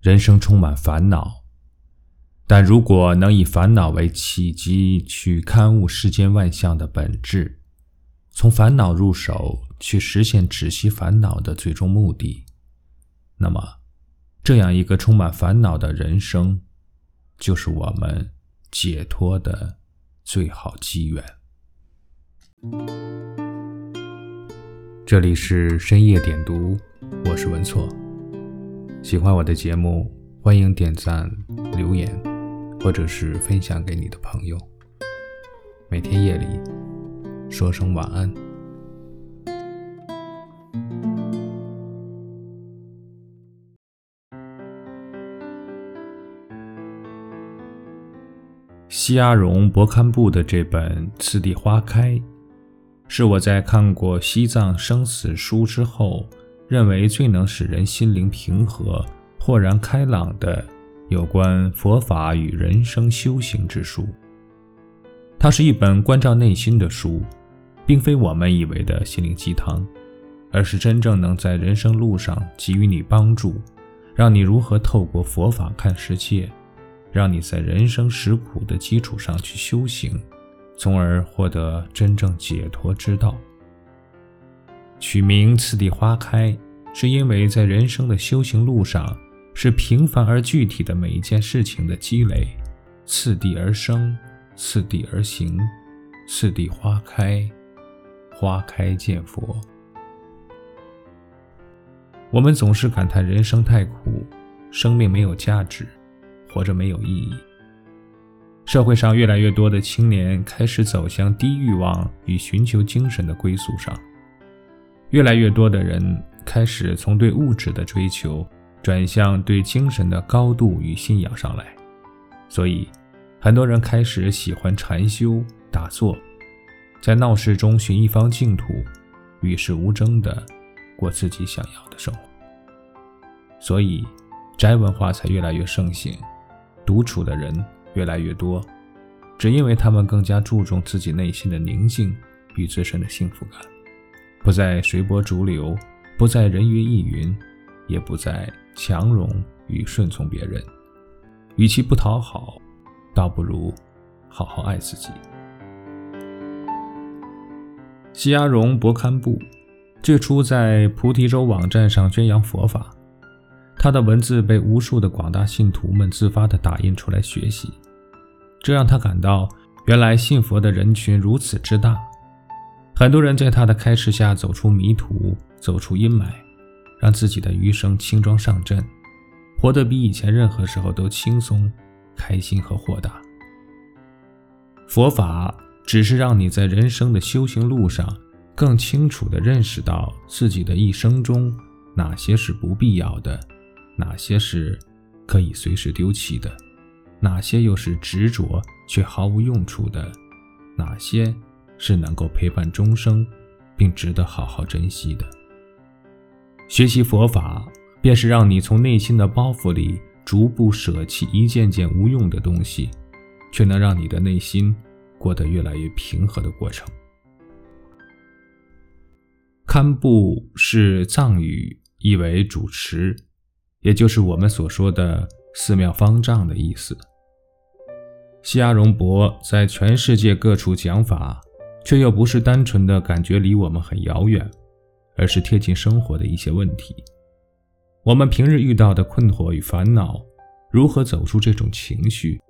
人生充满烦恼，但如果能以烦恼为契机去勘悟世间万象的本质，从烦恼入手去实现止息烦恼的最终目的，那么，这样一个充满烦恼的人生，就是我们解脱的最好机缘。这里是深夜点读，我是文措。喜欢我的节目，欢迎点赞、留言，或者是分享给你的朋友。每天夜里说声晚安。西阿荣博堪布的这本《次第花开》，是我在看过西藏生死书之后。认为最能使人心灵平和、豁然开朗的有关佛法与人生修行之书。它是一本关照内心的书，并非我们以为的心灵鸡汤，而是真正能在人生路上给予你帮助，让你如何透过佛法看世界，让你在人生实苦的基础上去修行，从而获得真正解脱之道。取名“次第花开”，是因为在人生的修行路上，是平凡而具体的每一件事情的积累，次第而生，次第而行，次第花开，花开见佛。我们总是感叹人生太苦，生命没有价值，活着没有意义。社会上越来越多的青年开始走向低欲望与寻求精神的归宿上。越来越多的人开始从对物质的追求转向对精神的高度与信仰上来，所以很多人开始喜欢禅修打坐，在闹市中寻一方净土，与世无争的过自己想要的生活。所以宅文化才越来越盛行，独处的人越来越多，只因为他们更加注重自己内心的宁静与自身的幸福感。不再随波逐流，不再人云亦云，也不再强容与顺从别人。与其不讨好，倒不如好好爱自己。西阿荣博堪布最初在菩提洲网站上宣扬佛法，他的文字被无数的广大信徒们自发地打印出来学习，这让他感到，原来信佛的人群如此之大。很多人在他的开示下走出迷途，走出阴霾，让自己的余生轻装上阵，活得比以前任何时候都轻松、开心和豁达。佛法只是让你在人生的修行路上更清楚地认识到自己的一生中哪些是不必要的，哪些是可以随时丢弃的，哪些又是执着却毫无用处的，哪些。是能够陪伴终生，并值得好好珍惜的。学习佛法，便是让你从内心的包袱里逐步舍弃一件件无用的东西，却能让你的内心过得越来越平和的过程。堪布是藏语，意为主持，也就是我们所说的寺庙方丈的意思。西阿荣博在全世界各处讲法。却又不是单纯的感觉离我们很遥远，而是贴近生活的一些问题。我们平日遇到的困惑与烦恼，如何走出这种情绪？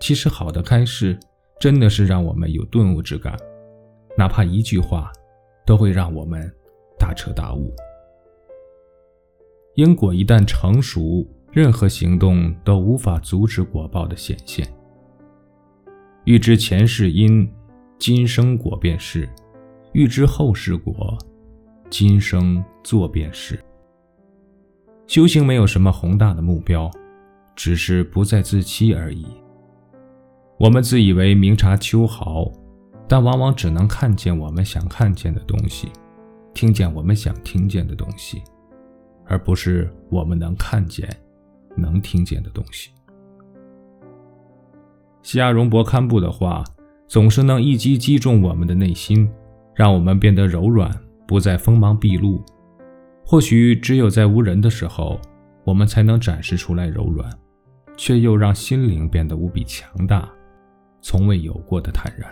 其实好的开示，真的是让我们有顿悟之感，哪怕一句话，都会让我们大彻大悟。因果一旦成熟，任何行动都无法阻止果报的显现。欲知前世因。今生果便是，欲知后世果，今生做便是。修行没有什么宏大的目标，只是不再自欺而已。我们自以为明察秋毫，但往往只能看见我们想看见的东西，听见我们想听见的东西，而不是我们能看见、能听见的东西。西亚荣博堪布的话。总是能一击击中我们的内心，让我们变得柔软，不再锋芒毕露。或许只有在无人的时候，我们才能展示出来柔软，却又让心灵变得无比强大，从未有过的坦然。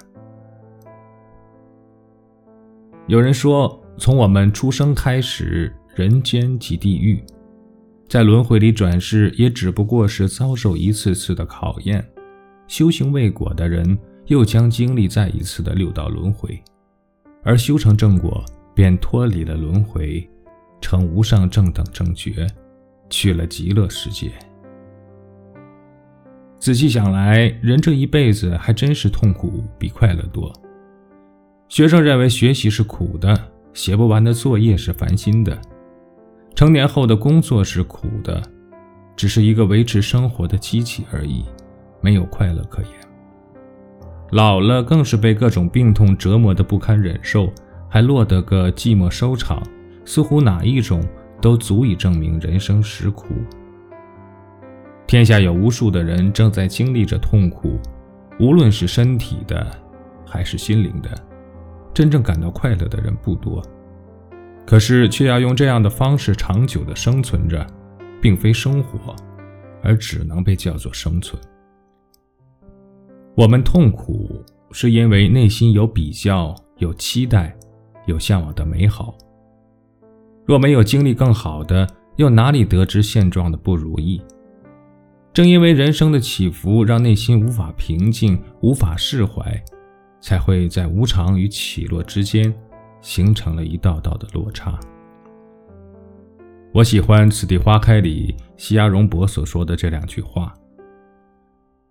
有人说，从我们出生开始，人间即地狱，在轮回里转世，也只不过是遭受一次次的考验。修行未果的人，又将经历再一次的六道轮回，而修成正果，便脱离了轮回，成无上正等正觉，去了极乐世界。仔细想来，人这一辈子还真是痛苦比快乐多。学生认为学习是苦的，写不完的作业是烦心的；成年后的工作是苦的，只是一个维持生活的机器而已。没有快乐可言，老了更是被各种病痛折磨得不堪忍受，还落得个寂寞收场。似乎哪一种都足以证明人生实苦。天下有无数的人正在经历着痛苦，无论是身体的还是心灵的，真正感到快乐的人不多。可是却要用这样的方式长久的生存着，并非生活，而只能被叫做生存。我们痛苦，是因为内心有比较、有期待、有向往的美好。若没有经历更好的，又哪里得知现状的不如意？正因为人生的起伏让内心无法平静、无法释怀，才会在无常与起落之间，形成了一道道的落差。我喜欢《此地花开》里西亚荣博所说的这两句话。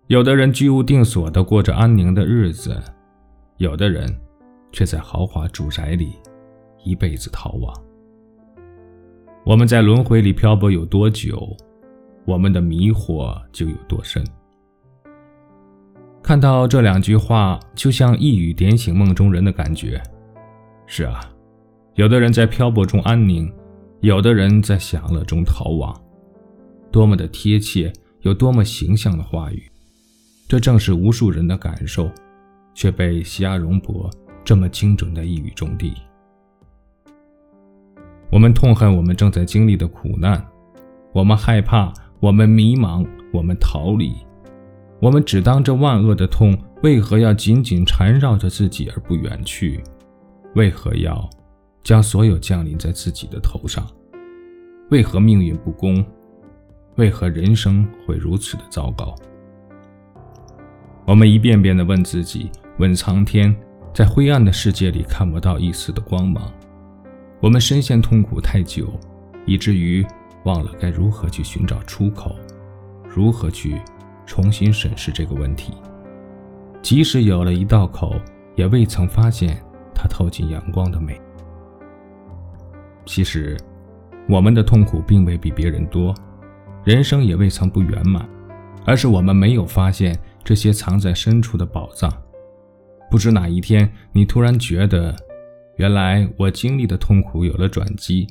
有的人居无定所的过着安宁的日子，有的人却在豪华住宅里一辈子逃亡。我们在轮回里漂泊有多久，我们的迷惑就有多深。看到这两句话，就像一语点醒梦中人的感觉。是啊，有的人在漂泊中安宁，有的人在享乐中逃亡。多么的贴切，有多么形象的话语。这正是无数人的感受，却被西亚荣博这么精准的一语中的。我们痛恨我们正在经历的苦难，我们害怕，我们迷茫，我们逃离，我们只当这万恶的痛为何要紧紧缠绕着自己而不远去？为何要将所有降临在自己的头上？为何命运不公？为何人生会如此的糟糕？我们一遍遍地问自己，问苍天，在灰暗的世界里看不到一丝的光芒。我们深陷痛苦太久，以至于忘了该如何去寻找出口，如何去重新审视这个问题。即使有了一道口，也未曾发现它透进阳光的美。其实，我们的痛苦并未比别人多，人生也未曾不圆满，而是我们没有发现。这些藏在深处的宝藏，不知哪一天你突然觉得，原来我经历的痛苦有了转机，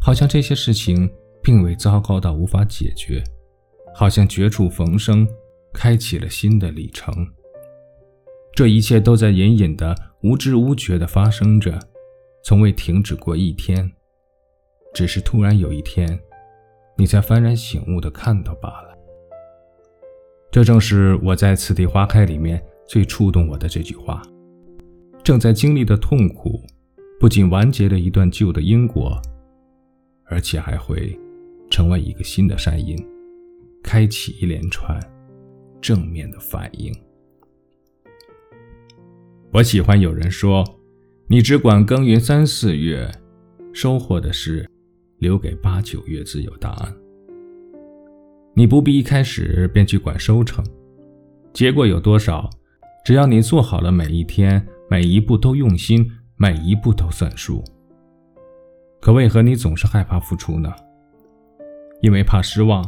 好像这些事情并未糟糕到无法解决，好像绝处逢生，开启了新的里程。这一切都在隐隐的、无知无觉的发生着，从未停止过一天，只是突然有一天，你才幡然醒悟的看到罢了。这正是我在《此地花开》里面最触动我的这句话：正在经历的痛苦，不仅完结了一段旧的因果，而且还会成为一个新的善因，开启一连串正面的反应。我喜欢有人说：“你只管耕耘三四月，收获的是留给八九月自有答案。”你不必一开始便去管收成，结果有多少，只要你做好了每一天，每一步都用心，每一步都算数。可为何你总是害怕付出呢？因为怕失望，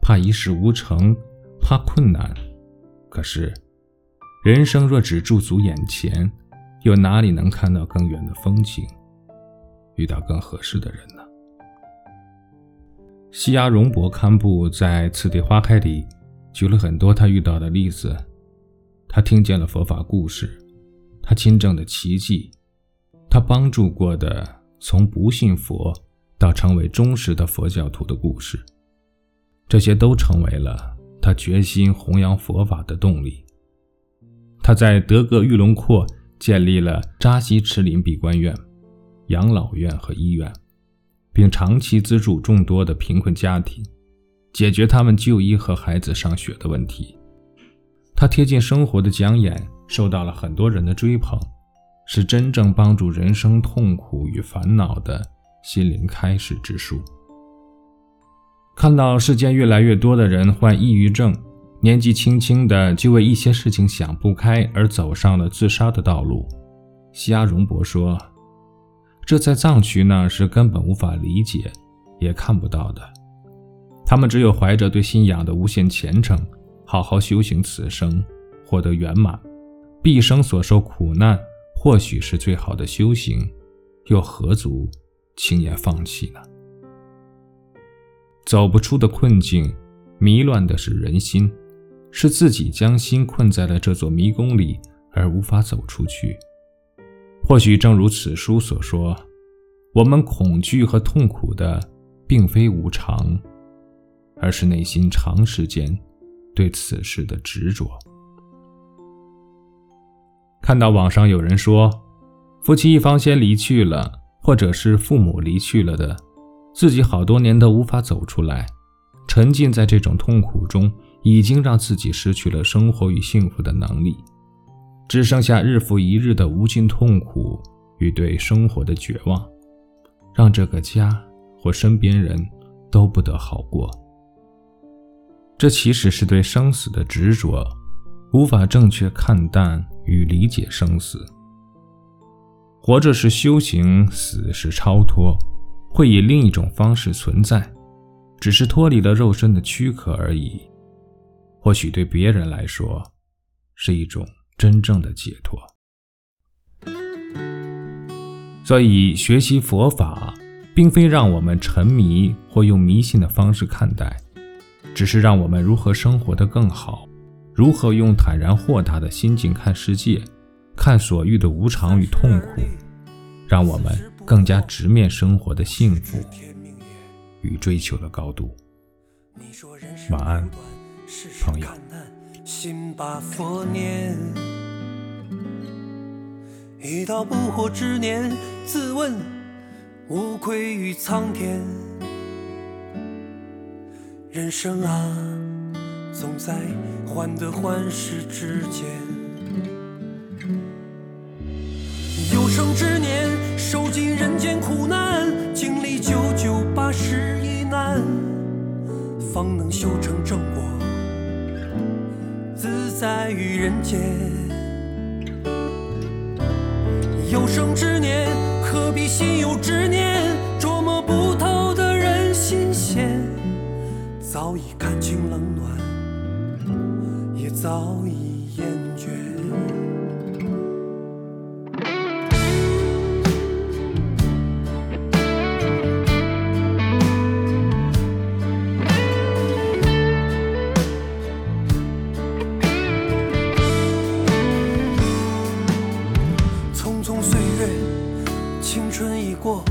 怕一事无成，怕困难。可是，人生若只驻足眼前，又哪里能看到更远的风景，遇到更合适的人呢？西亚荣博堪布在《此地花开》里举了很多他遇到的例子，他听见了佛法故事，他亲证的奇迹，他帮助过的从不信佛到成为忠实的佛教徒的故事，这些都成为了他决心弘扬佛法的动力。他在德格玉龙廓建立了扎西池林闭关院、养老院和医院，并长期资助众多的贫困家庭，解决他们就医和孩子上学的问题。他贴近生活的讲演受到了很多人的追捧，是真正帮助人生痛苦与烦恼的心灵开始之书。看到世间越来越多的人患抑郁症，年纪轻轻的就为一些事情想不开而走上了自杀的道路，西阿荣博说：“这在藏区呢是根本无法理解，也看不到的。他们只有怀着对信仰的无限虔诚，好好修行此生，获得圆满，毕生所受苦难或许是最好的修行，又何足轻言放弃呢？”走不出的困境，迷乱的是人心，是自己将心困在了这座迷宫里而无法走出去。或许正如此书所说，我们恐惧和痛苦的，并非无常，而是内心长时间对此事的执着。看到网上有人说，夫妻一方先离去了，或者是父母离去了的。自己好多年都无法走出来，沉浸在这种痛苦中，已经让自己失去了生活与幸福的能力，只剩下日复一日的无尽痛苦与对生活的绝望，让这个家或身边人都不得好过。这其实是对生死的执着，无法正确看淡与理解生死。活着是修行，死是超脱。会以另一种方式存在，只是脱离了肉身的躯壳而已。或许对别人来说，是一种真正的解脱。所以，学习佛法，并非让我们沉迷或用迷信的方式看待，只是让我们如何生活得更好，如何用坦然豁达的心境看世界，看所遇的无常与痛苦，让我们。更加直面生活的幸福与追求的高度。晚安，朋友。心把佛念，一到不惑之年，自问无愧于苍天。人生啊，总在患得患失之间。人间。有生之年，何必心有执念？捉摸不透的人心弦，早已看清冷暖，也早已匆匆岁月青春已过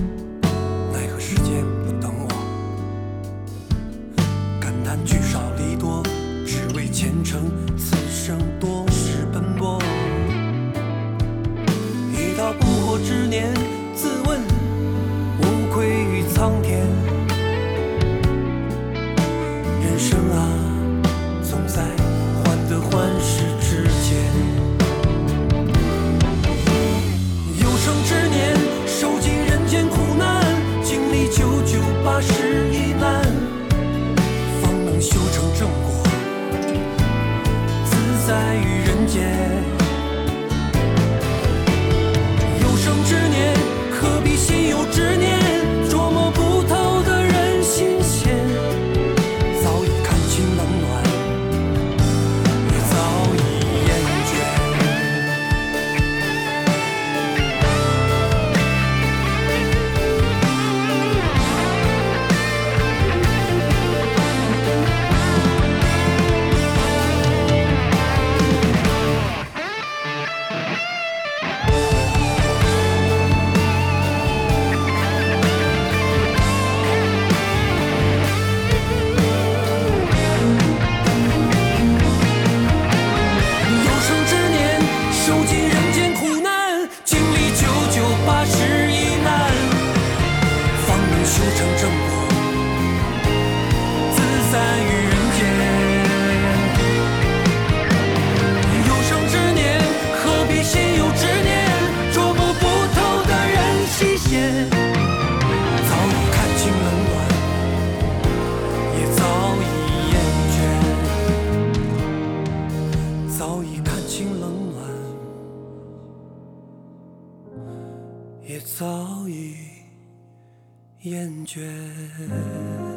有生之年，何必心有执念？成正果，自在于人间。有生之年，何必心有执念？捉摸不透的人心险，早已看清冷暖，也早已厌倦。早已看清冷暖，也早已。厌倦。